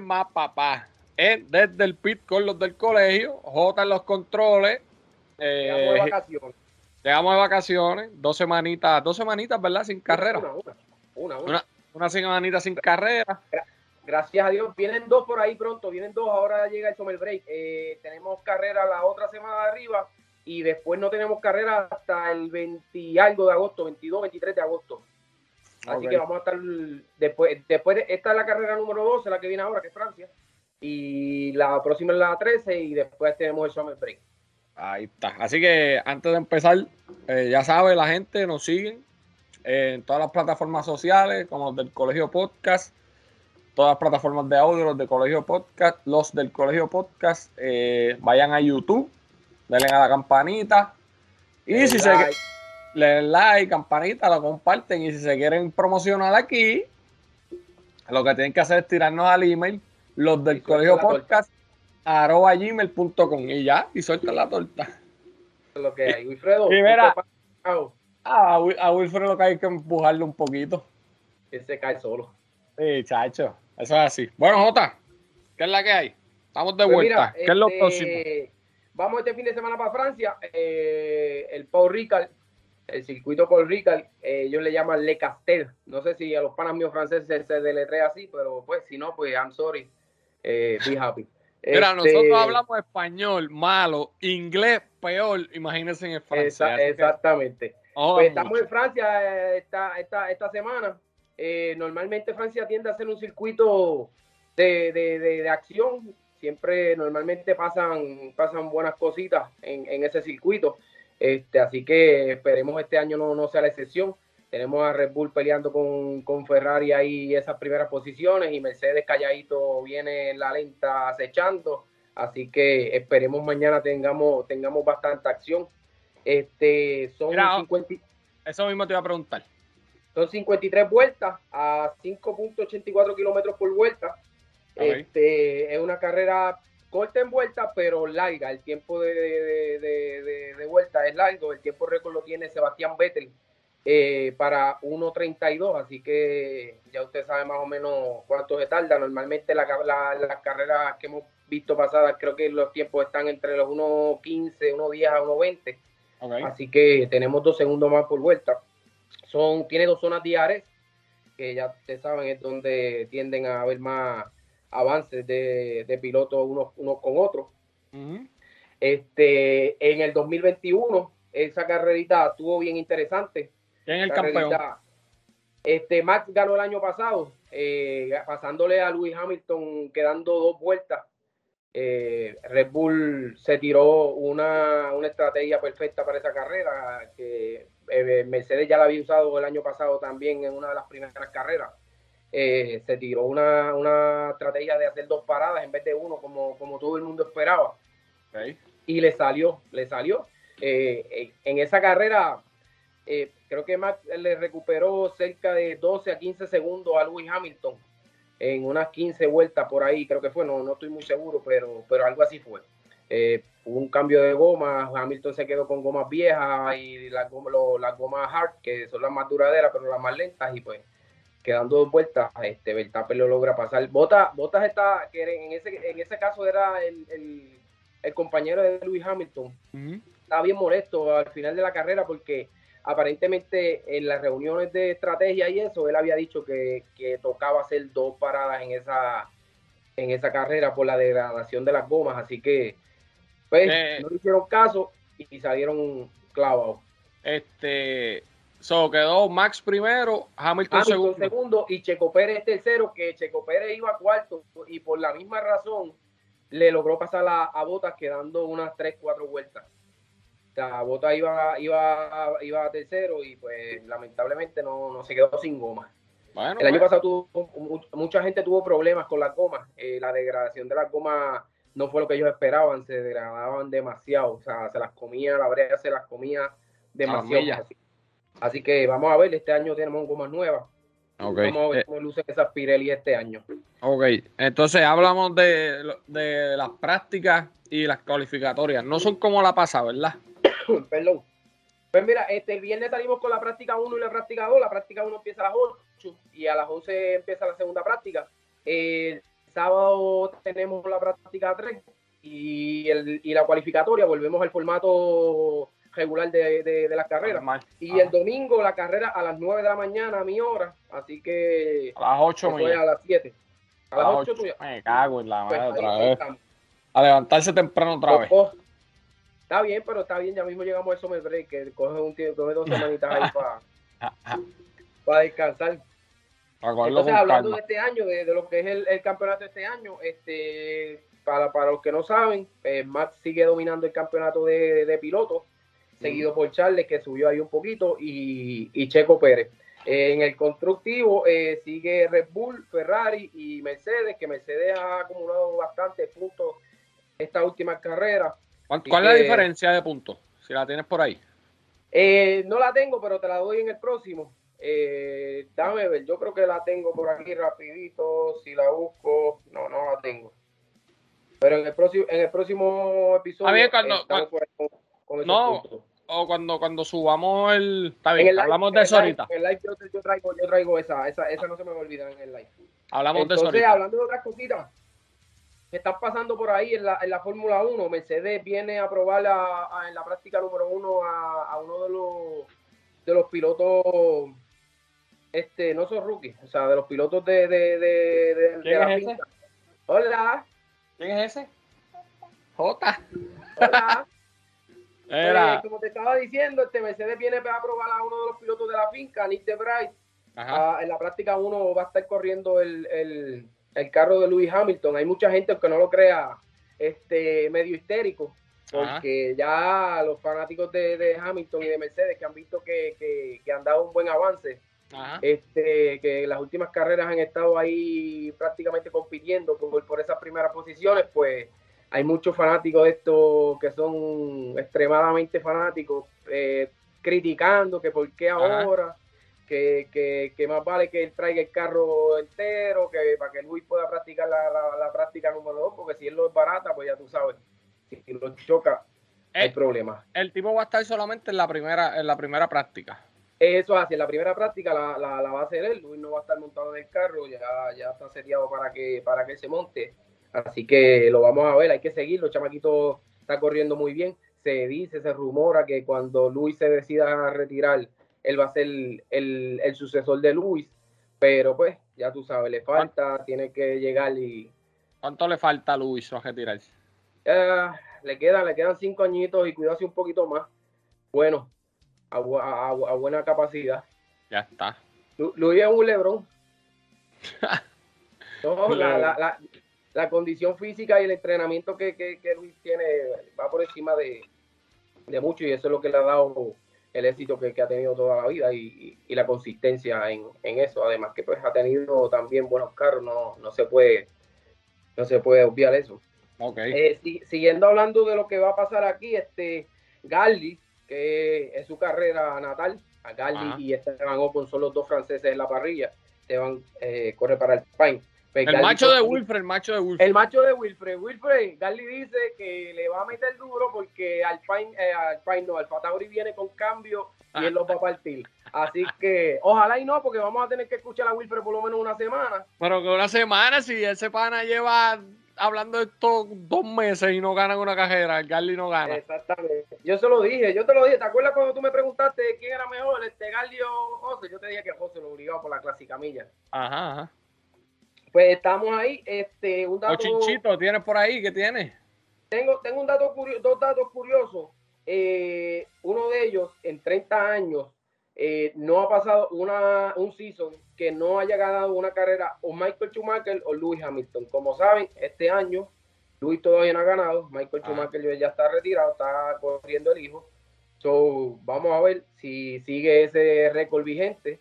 más, papá. Es desde el pit con los del colegio, J en los controles. Eh, Llegamos de vacaciones. llegamos de vacaciones, dos semanitas, dos semanitas, ¿verdad? Sin carrera. Una, una, una, una. Una, una semanita sin carrera. Gracias a Dios. Vienen dos por ahí pronto, vienen dos. Ahora llega el summer break. Eh, tenemos carrera la otra semana de arriba y después no tenemos carrera hasta el 20 y algo de agosto, 22, 23 de agosto. Así que vamos a estar después, después de, esta es la carrera número 12, la que viene ahora, que es Francia. Y la próxima es la 13 y después tenemos el summer break. Ahí está. Así que antes de empezar, eh, ya sabe, la gente nos siguen en todas las plataformas sociales, como los del Colegio Podcast, todas las plataformas de audio, los del Colegio Podcast, los del Colegio Podcast, eh, vayan a YouTube, denle a la campanita. Y si se Like. Le den like, campanita, lo comparten. Y si se quieren promocionar aquí, lo que tienen que hacer es tirarnos al email, los del suelta Colegio. Podcast, arroba gmail.com. Y ya, y sueltan la torta. Lo que hay. Wilfredo, y mira- Ah, a Wil- a Wilfred lo que hay que empujarle un poquito. que se cae solo. Sí, chacho. Eso es así. Bueno, Jota, ¿qué es la que hay? Estamos de Pues vuelta. mira, ¿Qué es lo este, próximo? Vamos este fin de semana para Francia. eh, el Paul Ricard, el circuito Paul Ricard, eh, ellos le llaman Le Castel. No sé si a los panas míos franceses se deletrea así, pero pues si no, pues I'm sorry. Eh, be happy. Mira, Este, nosotros hablamos español malo, inglés peor, imagínense en el francés. esa- exactamente. Oh, Pues estamos en Francia eh, esta, esta, esta semana. Eh, normalmente Francia tiende a hacer un circuito de, de- de- de acción. Siempre, normalmente pasan, pasan buenas cositas en, en ese circuito. Este, así que esperemos este año no, no sea la excepción. Tenemos a Red Bull peleando con, con Ferrari ahí esas primeras posiciones y Mercedes calladito viene en la lenta acechando. Así que esperemos mañana tengamos, tengamos bastante acción. Este, son Mira, 50 Eso mismo te iba a preguntar. son 53 vueltas a 5.84 kilómetros por vuelta. Este, es una carrera corta en vuelta, pero larga. El tiempo de, de- de- de- de vuelta es largo. El tiempo récord lo tiene Sebastián Vettel eh, para 1.32. Así que ya usted sabe más o menos cuánto se tarda. Normalmente la, la- las carreras que hemos visto pasadas, creo que los tiempos están entre los 1.15, 1.10 a 1.20. Ok. Así que tenemos dos segundos más por vuelta. Son, tiene dos zonas diarias, que ya ustedes saben, es donde tienden a haber más avances de, de pilotos unos, unos con otros. Este, en el 2021, esa carrerita estuvo bien interesante. ¿Quién es el Carrerita, campeón? Este, Max ganó el año pasado, eh, pasándole a Lewis Hamilton, quedando dos vueltas. Eh, Red Bull se tiró una, una estrategia perfecta para esa carrera, que eh, Mercedes ya la había usado el año pasado también en una de las primeras carreras. Eh, se tiró una, una estrategia de hacer dos paradas en vez de uno, como, como todo el mundo esperaba y le salió, le salió. Eh, eh, en esa carrera, eh, creo que Max le recuperó cerca de 12 a 15 segundos a Lewis Hamilton en unas 15 vueltas por ahí, creo que fue, no, no estoy muy seguro, pero, pero algo así fue. Eh, hubo un cambio de goma, Hamilton se quedó con gomas viejas y las las gomas hard, que son las más duraderas, pero las más lentas, y pues quedando dos vueltas, este Verstappen lo logra pasar. Botas, Botas está, que en ese, en ese caso era el, el, el compañero de Lewis Hamilton, Ujú. estaba bien molesto al final de la carrera porque aparentemente en las reuniones de estrategia y eso, él había dicho que, que tocaba hacer dos paradas en esa, en esa carrera por la degradación de las gomas, así que pues Eh. no le hicieron caso y salieron clavados. Este. So quedó Max primero, Hamilton, Hamilton segundo. segundo y Checo Pérez tercero, que Checo Pérez iba cuarto y por la misma razón le logró pasar a, a Botas quedando unas 3, 4 vueltas. O sea, Botas iba, iba, iba a tercero y pues lamentablemente no, no se quedó sin goma. Bueno, El año bueno. pasado tuvo, mu- mucha gente tuvo problemas con las gomas. Eh, la degradación de las gomas no fue lo que ellos esperaban, se degradaban demasiado. O sea, se las comía, la brea se las comía demasiado. Así, que vamos a ver, este año tenemos gomas nuevas. Ok. Vamos a ver Eh, cómo lucen esas Pirelli este año. ok. Entonces hablamos de, de las prácticas y las cualificatorias. No son como la pasada, ¿verdad? Perdón. Pues mira, este, el viernes salimos con la práctica 1 y la práctica 2. La práctica 1 empieza a las 8 y a las 11 empieza la segunda práctica. El sábado tenemos la práctica 3 y, el, y la cualificatoria, volvemos al formato regular de, de, de las carreras. Y el domingo la carrera a las 9 de la mañana a mi hora, así que... A las 8 A las 7. A, las 8, tuya. Me cago en la pues madre otra vez. A levantarse temprano otra vez. está bien, pero está bien, ya mismo llegamos a Summer Break, que coge, un tiempo, coge dos semanitas ahí para, para descansar. Entonces, hablando de este año, de, de, lo que es el, el, campeonato de este año, este para, para los que no saben, eh, Max sigue dominando el campeonato de, de pilotos seguido por Charles, que subió ahí un poquito, y, Checo Pérez. en el constructivo eh, sigue Red Bull, Ferrari y Mercedes, que Mercedes ha acumulado bastantes puntos esta última carrera. ¿Cuál, es la diferencia de puntos? Si la tienes por ahí. Eh, no la tengo, pero te la doy en el próximo. Eh, dame ver, yo creo que la tengo por aquí rapidito. Si la busco, no, no la tengo. Pero en el próximo, en el próximo episodio. A ver, cuando, no, o cuando, cuando subamos el. Está bien, hablamos de eso ahorita. En el live yo, traigo, yo traigo esa, esa, esa no se me va a olvidar en el live. Hablamos de eso ahorita. hablando de otras cositas que están pasando por ahí en la, en la Fórmula 1, Mercedes viene a probar en la práctica número uno a, a, uno de los, de los pilotos. Este, no son rookies, o sea, de los pilotos de, de, de, de, la ese? Hola. ¿Quién es ese? J. Hola. Pues, como te estaba diciendo, este Mercedes viene a probar a uno de los pilotos de la finca, Nick de Bright. Ah, en la práctica uno va a estar corriendo el, carro de Lewis Hamilton. Hay mucha gente que no lo crea este medio histérico, porque ya los fanáticos de, Hamilton y de Mercedes que han visto que, han dado un buen avance, este que las últimas carreras han estado ahí prácticamente compitiendo por, por esas primeras posiciones, pues hay muchos fanáticos de esto que son extremadamente fanáticos, eh, criticando que por qué ahora, que, que, más vale que él traiga el carro entero, que para que Luis pueda practicar la, práctica número dos, porque si él lo es barata, pues ya tú sabes, si lo choca, hay problemas. El tipo va a estar solamente en la primera, en la primera práctica. Eso así, en la primera práctica la, la, va a hacer él, Luis no va a estar montado en el carro, ya, ya está seriado para que, para que se monte Así que lo vamos a ver, hay que seguirlo. Chamaquito está corriendo muy bien. Se dice, se rumora que cuando Luis se decida a retirar, él va a ser el, sucesor de Luis. Pero pues, ya tú sabes, le falta, tiene que llegar y. ¿Cuánto le falta a Luis a retirarse? le quedan, le quedan cinco añitos y cuidarse un poquito más. Bueno, a, buena capacidad. Ya está. Luis es un lebrón. no, la, la condición física y el entrenamiento que, que, Luis tiene va por encima de, mucho y eso es lo que le ha dado el éxito que, ha tenido toda la vida y, la consistencia en, eso. Además que pues ha tenido también buenos carros, no, no se puede no se puede obviar eso. Okay. Eh, siguiendo hablando de lo que va a pasar aquí, este Galli, que es su carrera natal, a Galli y Esteban Ocon son los dos franceses en la parrilla, Esteban eh, corre para el Pine. Pues el macho de Wilfred, el macho de Wilfred. El macho de Wilfred. Wilfred, Garly dice que le va a meter duro porque Alpine, eh, Alpine no, Alfa Tauri viene con cambio y él lo va a partir. Así que ojalá y no, porque vamos a tener que escuchar a Wilfred por lo menos una semana. Pero que una semana, si ese pana lleva hablando de esto dos meses y no ganan una cajera, el Garly no gana. Exactamente. Yo se lo dije, yo te lo dije. ¿Te acuerdas cuando tú me preguntaste quién era mejor, este Garly o José? Yo te dije que José lo obligaba por la clásica milla. Ajá, ajá. Pues estamos ahí. Este, un dato. Chinchito, ¿tienes por ahí? ¿Qué tienes? Tengo, tengo un dato dos datos curiosos. Eh, uno de ellos, en 30 años, eh, no ha pasado una, un season que no haya ganado una carrera o Michael Schumacher o Lewis Hamilton. Como saben, este año Lewis todavía no ha ganado. Michael ah. Schumacher ya está retirado, está corriendo el hijo. So, vamos a ver si sigue ese récord vigente.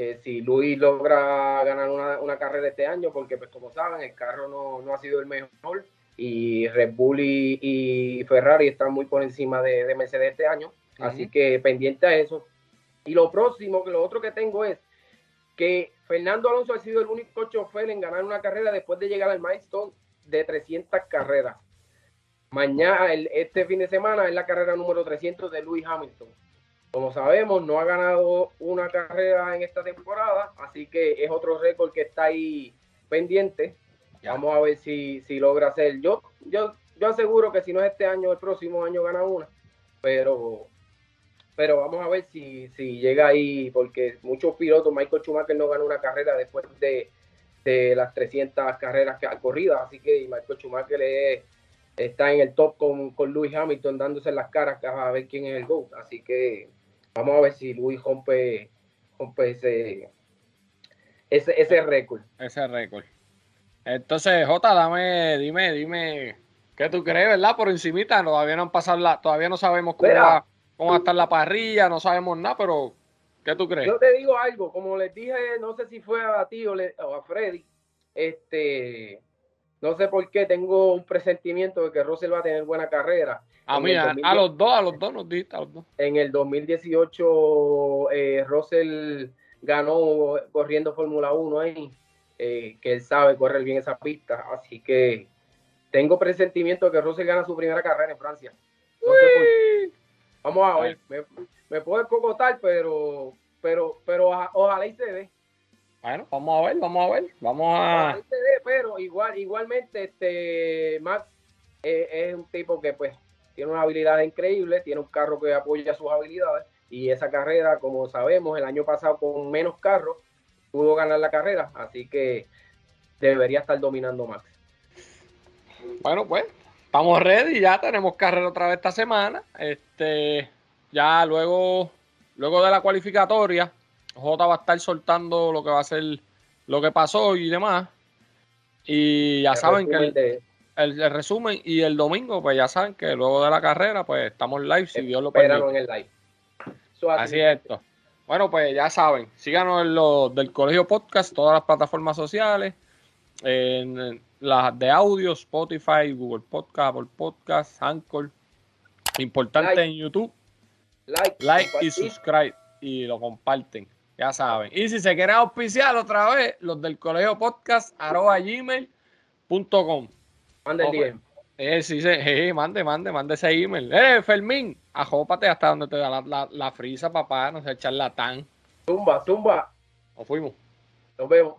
Eh, si Luis logra ganar una, carrera este año, porque pues como saben, el carro no, ha sido el mejor y Red Bull y, Ferrari están muy por encima de, Mercedes este año, así que pendiente a eso. Y lo próximo, lo otro que tengo es que Fernando Alonso ha sido el único chofer en ganar una carrera después de llegar al milestone de 300 carreras. Mañana, este fin de semana, es la carrera número 300 de Lewis Hamilton. Como sabemos, no ha ganado una carrera en esta temporada, así que es otro récord que está ahí pendiente. Vamos a ver si, si logra hacer. Yo, yo, yo aseguro que si no es este año, el próximo año gana una. Pero, pero vamos a ver si, si llega ahí, porque muchos pilotos, Michael Schumacher no ganó una carrera después de, de las 300 carreras que ha corrido, así que Michael Schumacher está en el top con, con Lewis Hamilton dándose las caras a ver quién es el GOAT, así que vamos a ver si Lewis rompe, rompe ese, ese, ese récord. Ese récord. Entonces, Jota, dame, dime, dime, ¿qué tú crees, verdad? Por encimita, todavía no han pasado la, todavía no sabemos cómo va, cómo va a estar la parrilla, no sabemos nada, pero ¿qué tú crees? Yo te digo algo, como les dije, no sé si fue a ti o, a Freddy, este, no sé por qué, tengo un presentimiento de que Russell va a tener buena carrera. A mí, a, los dos, a los dos nos diste, a los dos. En el 2018, eh, Russell ganó corriendo Fórmula 1 ahí eh, que él sabe correr bien esa pista. Así que tengo presentimiento de que Russell gana su primera carrera en Francia. Vamos a ver. Me, me puedo cocotar, pero, pero, pero ojalá y se dé. Bueno, vamos a ver, vamos a ver. Vamos a. Ojalá pero igual, igualmente, este Max eh, es un tipo que pues tiene una habilidad increíble, tiene un carro que apoya sus habilidades y esa carrera, como sabemos, el año pasado con menos carros, pudo ganar la carrera, así que debería estar dominando Max. Bueno, pues estamos ready, ya tenemos carrera otra vez esta semana. Este, ya luego, luego de la cualificatoria, J va a estar soltando lo que va a ser lo que pasó y demás. Y ya saben que el, resumen y el domingo, pues ya saben que luego de la carrera, pues estamos live si Dios lo permite. en el live. así es esto. Bueno, pues ya saben, síganos en los del Colegio Podcast, todas las plataformas sociales, en las de audio, Spotify, Google Podcast, Apple Podcast, Anchor. Importante en YouTube. Like, like y subscribe y lo comparten. Ya saben. Y si se quieren auspiciar otra vez, los del colegio podcast, arroba gmail.com. Mande eh, sí, sí, mande, mande, mande ese email. Eh, Fermín, ajópate hasta donde te da la, la, la frisa, papá, no sé, charlatán. Tumba, tumba. Nos fuimos. Nos vemos.